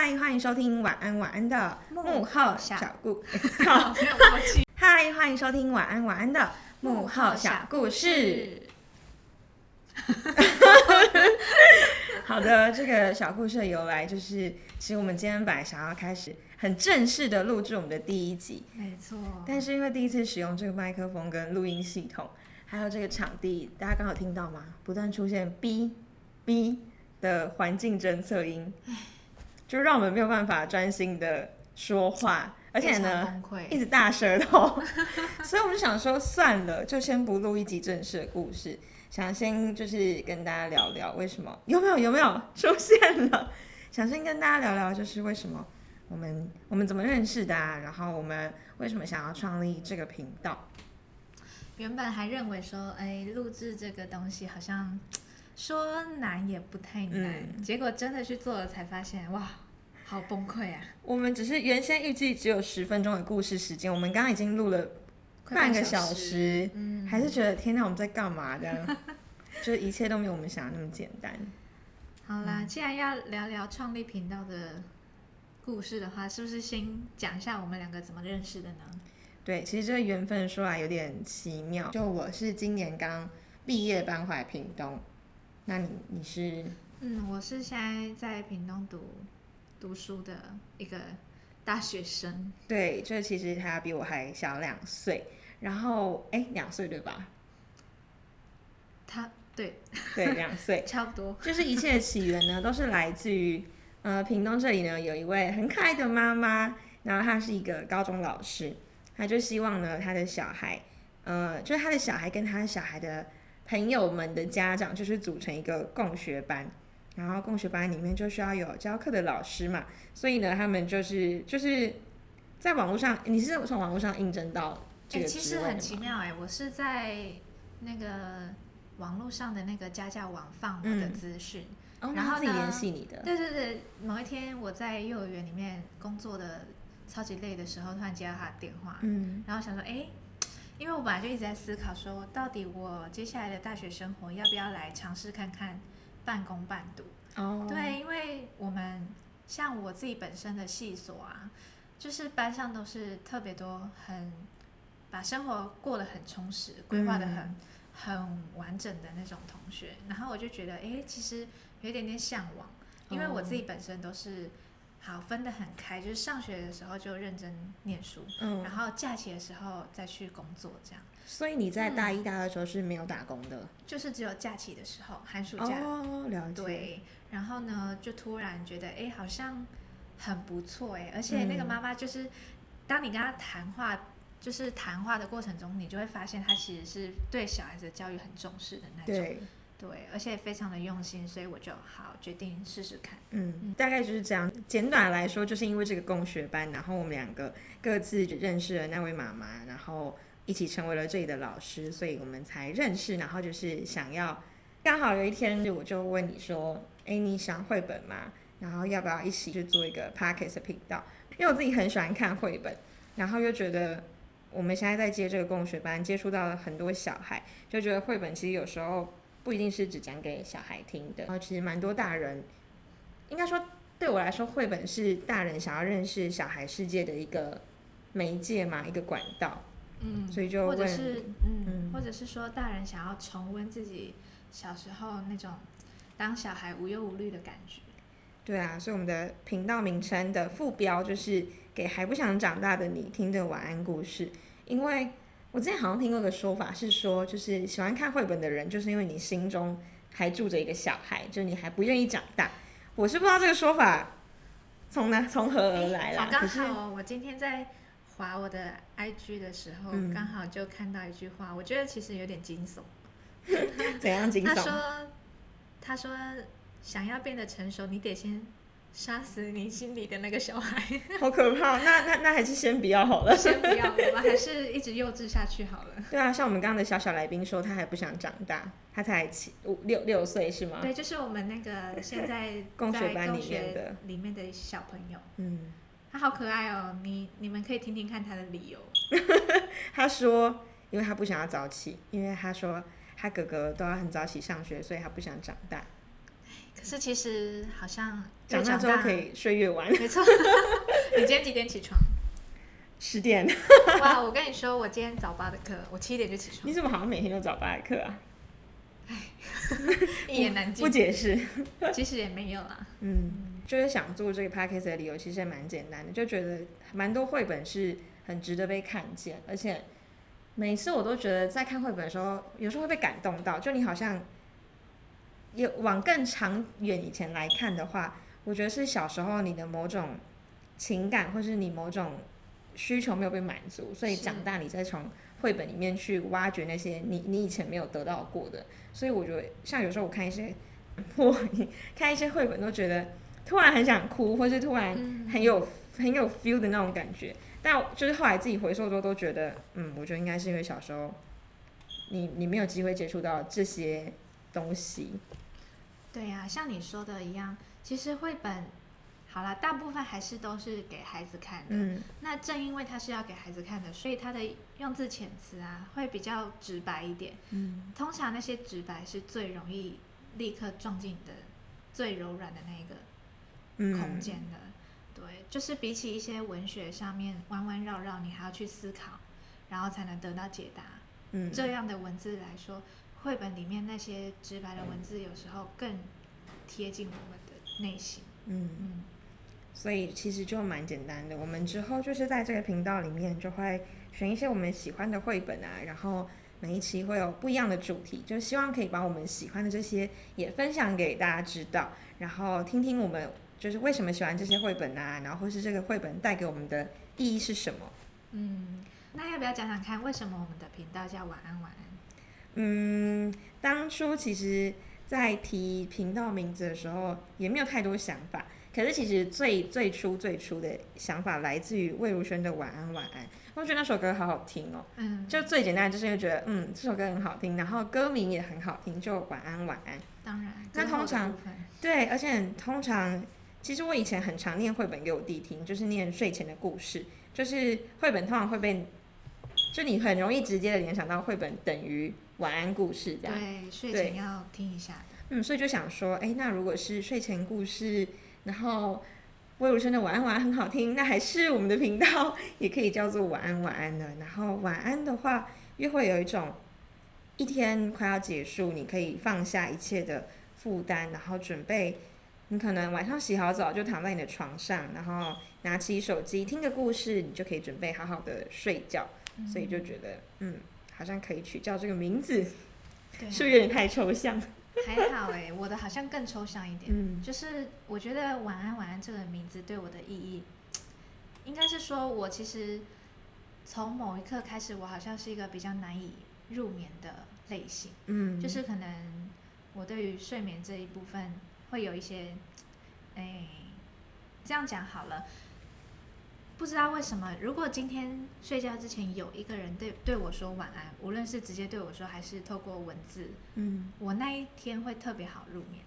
嗨，欢迎收听晚安晚安的幕后小故。好，没有默契。嗨，欢迎收听晚安晚安的幕后小故事。好的，这个小故事的由来就是，其实我们今天本来想要开始很正式的录制我们的第一集，没错。但是因为第一次使用这个麦克风跟录音系统，还有这个场地，大家刚好听到吗？不断出现“哔哔”的环境侦测音，就让我们没有办法专心的说话，而且呢，一直大舌头，所以我们就想说，算了，就先不录一集正式的故事。想先就是跟大家聊聊为什么有没有有没有 出现了？想先跟大家聊聊就是为什么我们我们怎么认识的？然后我们为什么想要创立这个频道？原本还认为说，哎，录制这个东西好像说难也不太难，结果真的去做了才发现，哇，好崩溃啊！我们只是原先预计只有十分钟的故事时间，我们刚刚已经录了。半个小时，嗯还是觉得天哪，我们在干嘛这样？就是一切都没有我们想的那么简单。好啦，既然要聊聊创立频道的故事的话，是不是先讲一下我们两个怎么认识的呢？对，其实这个缘分说来有点奇妙。就我是今年刚毕业搬回来屏东，那你你是？嗯，我是现在在屏东读读书的一个大学生。对，这其实他比我还小两岁。然后，哎，两岁对吧？他对对两岁，差不多。就是一切的起源呢，都是来自于呃屏东这里呢，有一位很可爱的妈妈，然后她是一个高中老师，她就希望呢，她的小孩，呃，就是她的小孩跟她小孩的朋友们的家长，就是组成一个共学班，然后共学班里面就需要有教课的老师嘛，所以呢，他们就是就是在网络上，你是从网络上应征到。哎，其实很奇妙哎，我是在那个网络上的那个家教网放我的资讯，然后自己联系你的。对对对，某一天我在幼儿园里面工作的超级累的时候，突然接到他的电话，嗯，然后想说，哎，因为我本来就一直在思考说，到底我接下来的大学生活要不要来尝试看看半工半读？哦，对，因为我们像我自己本身的系所啊，就是班上都是特别多很。把生活过得很充实，规划的很很完整的那种同学，然后我就觉得，哎，其实有一点点向往，因为我自己本身都是好分得很开，就是上学的时候就认真念书，嗯，然后假期的时候再去工作这样。所以你在大一、大二的时候是没有打工的，就是只有假期的时候，寒暑假。哦，了解。对，然后呢，就突然觉得，哎，好像很不错，哎，而且那个妈妈就是，当你跟她谈话。就是谈话的过程中，你就会发现他其实是对小孩子的教育很重视的那种，对，而且也非常的用心，所以我就好决定试试看。嗯，大概就是这样。简短来说，就是因为这个共学班，然后我们两个各自认识了那位妈妈，然后一起成为了这里的老师，所以我们才认识。然后就是想要，刚好有一天我就问你说：“哎，你想绘本吗？然后要不要一起去做一个 p a c k e t 频道？”因为我自己很喜欢看绘本，然后又觉得。我们现在在接这个共学班，接触到了很多小孩，就觉得绘本其实有时候不一定是只讲给小孩听的，然后其实蛮多大人，应该说对我来说，绘本是大人想要认识小孩世界的一个媒介嘛，一个管道。嗯，所以就或者是嗯，或者是说大人想要重温自己小时候那种当小孩无忧无虑的感觉。对啊，所以我们的频道名称的副标就是给还不想长大的你听的晚安故事。因为我之前好像听过个说法，是说就是喜欢看绘本的人，就是因为你心中还住着一个小孩，就是你还不愿意长大。我是不知道这个说法从哪从何而来啦。刚好我今天在划我的 IG 的时候，刚好就看到一句话，我觉得其实有点惊悚。怎样惊悚？他说：“他说。”想要变得成熟，你得先杀死你心里的那个小孩。好可怕！那那那还是先不要好了。先不要，我们还是一直幼稚下去好了。对啊，像我们刚刚的小小来宾说，他还不想长大，他才七五六六岁是吗？对，就是我们那个 现在共学班里面的里面的小朋友。嗯，他好可爱哦，你你们可以听听看他的理由。他说，因为他不想要早起，因为他说他哥哥都要很早起上学，所以他不想长大。可是其实好像长大之后可以睡越晚。没错。你今天几点起床？十点。哇，我跟你说，我今天早八的课，我七点就起床。你怎么好像每天都早八的课啊？唉，一言难尽。不解释。其实也没有啦。嗯，就是想做这个 podcast 的理由其实也蛮简单的，就觉得蛮多绘本是很值得被看见，而且每次我都觉得在看绘本的时候，有时候会被感动到。就你好像有往更长远以前来看的话，我觉得是小时候你的某种情感，或是你某种需求没有被满足，所以长大你再从绘本里面去挖掘那些你 你以前没有得到过的。所以我觉得，像有时候我看一些 我看一些绘本，都觉得突然很想哭，或是突然很有很有 feel 的那种感觉。但就是后来自己回溯之后，都觉得，嗯，我觉得应该是因为小时候你你没有机会接触到这些东西。对呀，像你说的一样，其实绘本好了，大部分还是都是给孩子看的。嗯。那正因为它是要给孩子看的，所以它的用字遣词啊，会比较直白一点。嗯。通常那些直白是最容易立刻撞进你的最柔软的那个空间的。对，就是比起一些文学上面弯弯绕绕，你还要去思考，然后才能得到解答。嗯。这样的文字来说。绘本里面那些直白的文字，有时候更贴近我们的内心。嗯嗯，所以其实就蛮简单的。我们之后就是在这个频道里面，就会选一些我们喜欢的绘本啊，然后每一期会有不一样的主题，就希望可以把我们喜欢的这些也分享给大家知道，然后听听我们就是为什么喜欢这些绘本啊，然后或是这个绘本带给我们的意义是什么。嗯，那要不要讲讲看，为什么我们的频道叫晚安晚安？嗯，当初其实，在提频道名字的时候，也没有太多想法。可是其实最最初最初的想法来自于魏如萱的《晚安晚安》，我觉得那首歌好好听哦。嗯，就最简单就是因为觉得，嗯，这首歌很好听，然后歌名也很好听，就晚安晚安。当然，那通常对，而且通常，其实我以前很常念绘本给我弟听，就是念睡前的故事，就是绘本通常会被，就你很容易直接的联想到绘本等于。晚安故事这样，对，睡前要听一下的。嗯，所以就想说，哎，那如果是睡前故事，然后魏如萱的晚安晚安很好听，那还是我们的频道也可以叫做晚安晚安的。然后晚安的话，又会有一种一天快要结束，你可以放下一切的负担，然后准备，你可能晚上洗好澡就躺在你的床上，然后拿起手机听个故事，你就可以准备好好的睡觉。所以就觉得，嗯。好像可以取叫这个名字，是不是有点太抽象？还好哎，我的好像更抽象一点。嗯，就是我觉得“晚安晚安”这个名字对我的意义，应该是说我其实从某一刻开始，我好像是一个比较难以入眠的类型。嗯，就是可能我对于睡眠这一部分会有一些，哎，这样讲好了。不知道为什么，如果今天睡觉之前有一个人对对我说晚安，无论是直接对我说还是透过文字，嗯，我那一天会特别好入眠。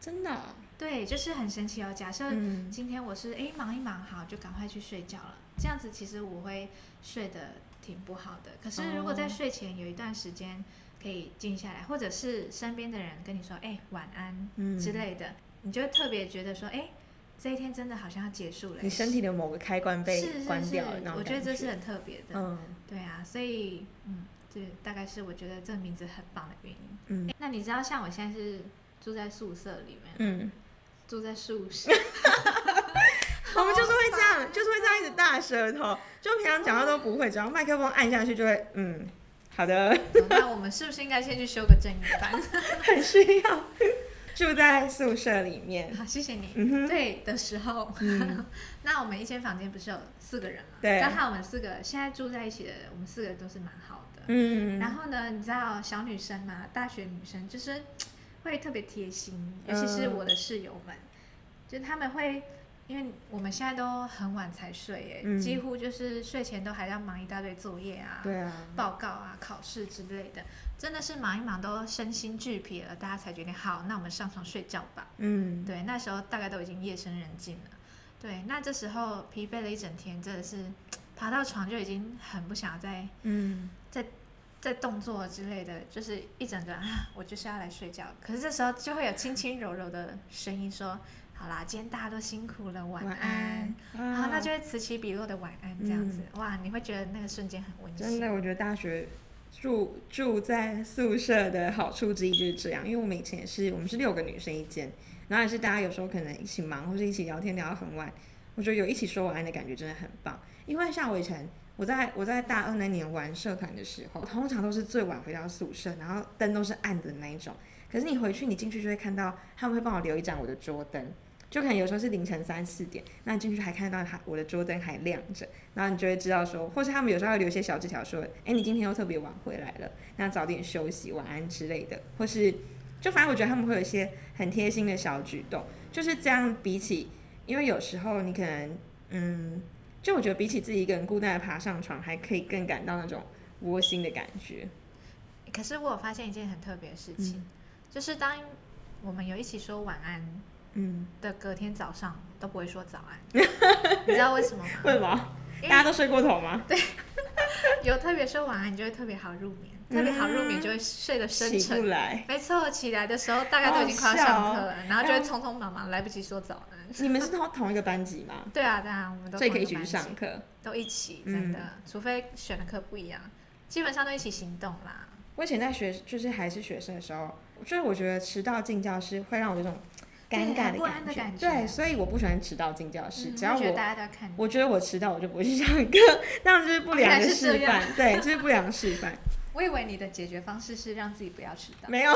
真的？对，就是很神奇哦。假设今天我是哎忙一忙好就赶快去睡觉了，这样子其实我会睡得挺不好的。可是如果在睡前有一段时间可以静下来，或者是身边的人跟你说哎晚安之类的，你就会特别觉得说哎。这一天真的好像要结束了，你身体的某个开关被关掉了，我觉得这是很特别的。嗯，对啊，所以嗯，这大概是我觉得这个名字很棒的原因。嗯，那你知道像我现在是住在宿舍里面，嗯，住在宿舍，我们就是会这样，就是会这样一直大舌头，就平常讲话都不会，只要麦克风按下去就会，嗯，好的。那我们是不是应该先去修个正音班？很需要。住在宿舍里面，好，谢谢你。对的时候，那我们一间房间不是有四个人吗？对，刚好我们四个现在住在一起的，我们四个都是蛮好的。嗯，然后呢，你知道小女生嘛，大学女生就是会特别贴心，尤其是我的室友们，就他们会。因为我们现在都很晚才睡，哎，几乎就是睡前都还要忙一大堆作业啊，对啊，报告啊、考试之类的，真的是忙一忙都身心俱疲了，大家才决定好，那我们上床睡觉吧。嗯，对，那时候大概都已经夜深人静了，对，那这时候疲惫了一整天，真的是爬到床就已经很不想再，嗯，再在动作之类的，就是一整个啊，我就是要来睡觉。可是这时候就会有轻轻柔柔的声音说：“好啦，今天大家都辛苦了，晚安。”然后那就会此起彼落的晚安这样子。哇，你会觉得那个瞬间很温馨。真的，我觉得大学住住在宿舍的好处之一就是这样，因为我们以前也是，我们是六个女生一间，然后也是大家有时候可能一起忙或者一起聊天聊到很晚，我觉得有一起说晚安的感觉真的很棒。因为像我以前。我在我在大二那年玩社团的时候，通常都是最晚回到宿舍，然后灯都是暗的那一种。可是你回去，你进去就会看到他们会帮我留一盏我的桌灯，就可能有时候是凌晨三四点，那你进去还看到他我的桌灯还亮着，然后你就会知道说，或是他们有时候会留一些小纸条说，哎，你今天又特别晚回来了，那早点休息，晚安之类的，或是就反正我觉得他们会有一些很贴心的小举动，就是这样比起，因为有时候你可能嗯。就我觉得比起自己一个人孤单的爬上床，还可以更感到那种窝心的感觉。可是我有发现一件很特别的事情，就是当我们有一起说晚安，嗯，的隔天早上都不会说早安，你知道为什么吗？为什么？大家都睡过头吗？对，有特别说晚安，你就会特别好入眠。特别好入眠，就会睡得深沉。没错，起来的时候大概都已经快要上课了，然后就会匆匆忙忙，来不及说早安。你们是同同一个班级吗？对啊，对啊，我们都所以可以一起去上课，都一起，真的，除非选的课不一样，基本上都一起行动啦。我以前在学，就是还是学生的时候，就是我觉得迟到进教室会让我有种尴尬的感觉。对，所以我不喜欢迟到进教室。只要我我觉得我迟到，我就不会去上课，那样就是不良的示范。对，就是不良示范。我以为你的解决方式是让自己不要迟到。没有，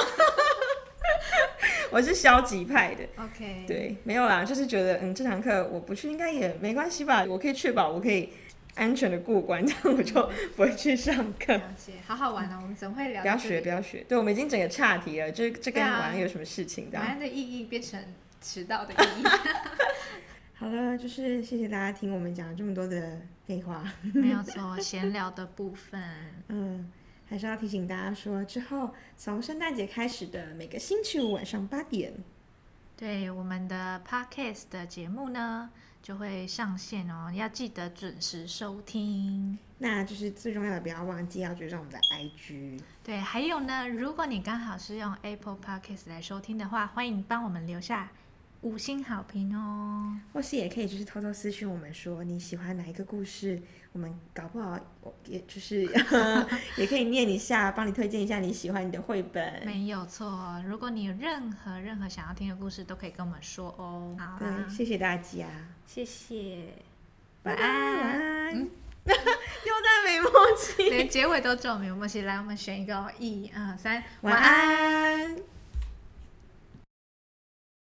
我是消极派的。OK，对，没有啦，就是觉得嗯，这堂课我不去应该也没关系吧，我可以确保我可以安全的过关，这样我就不会去上课。好好玩哦，我们怎么会聊？不要学，不要学。对，我们已经整个岔题了，就是这跟晚安有什么事情？晚安的意义变成迟到的意义。好了，就是谢谢大家听我们讲了这么多的废话。没有错，闲聊的部分，嗯。还是要提醒大家说，之后从圣诞节开始的每个星期五晚上八点，对我们的 podcast 的节目呢就会上线哦，要记得准时收听。那就是最重要的，不要忘记要追踪我们的 IG。对，还有呢，如果你刚好是用 Apple Podcast 来收听的话，欢迎帮我们留下。五星好评哦，或是也可以就是偷偷私讯我们说你喜欢哪一个故事，我们搞不好 也就是 也可以念一下，帮你推荐一下你喜欢你的绘本。没有错，如果你有任何任何想要听的故事，都可以跟我们说哦。好，谢谢大家，谢谢，晚安，晚安，又在没默契，连结尾都这么没默契。来，我们选一个，一二三，晚安。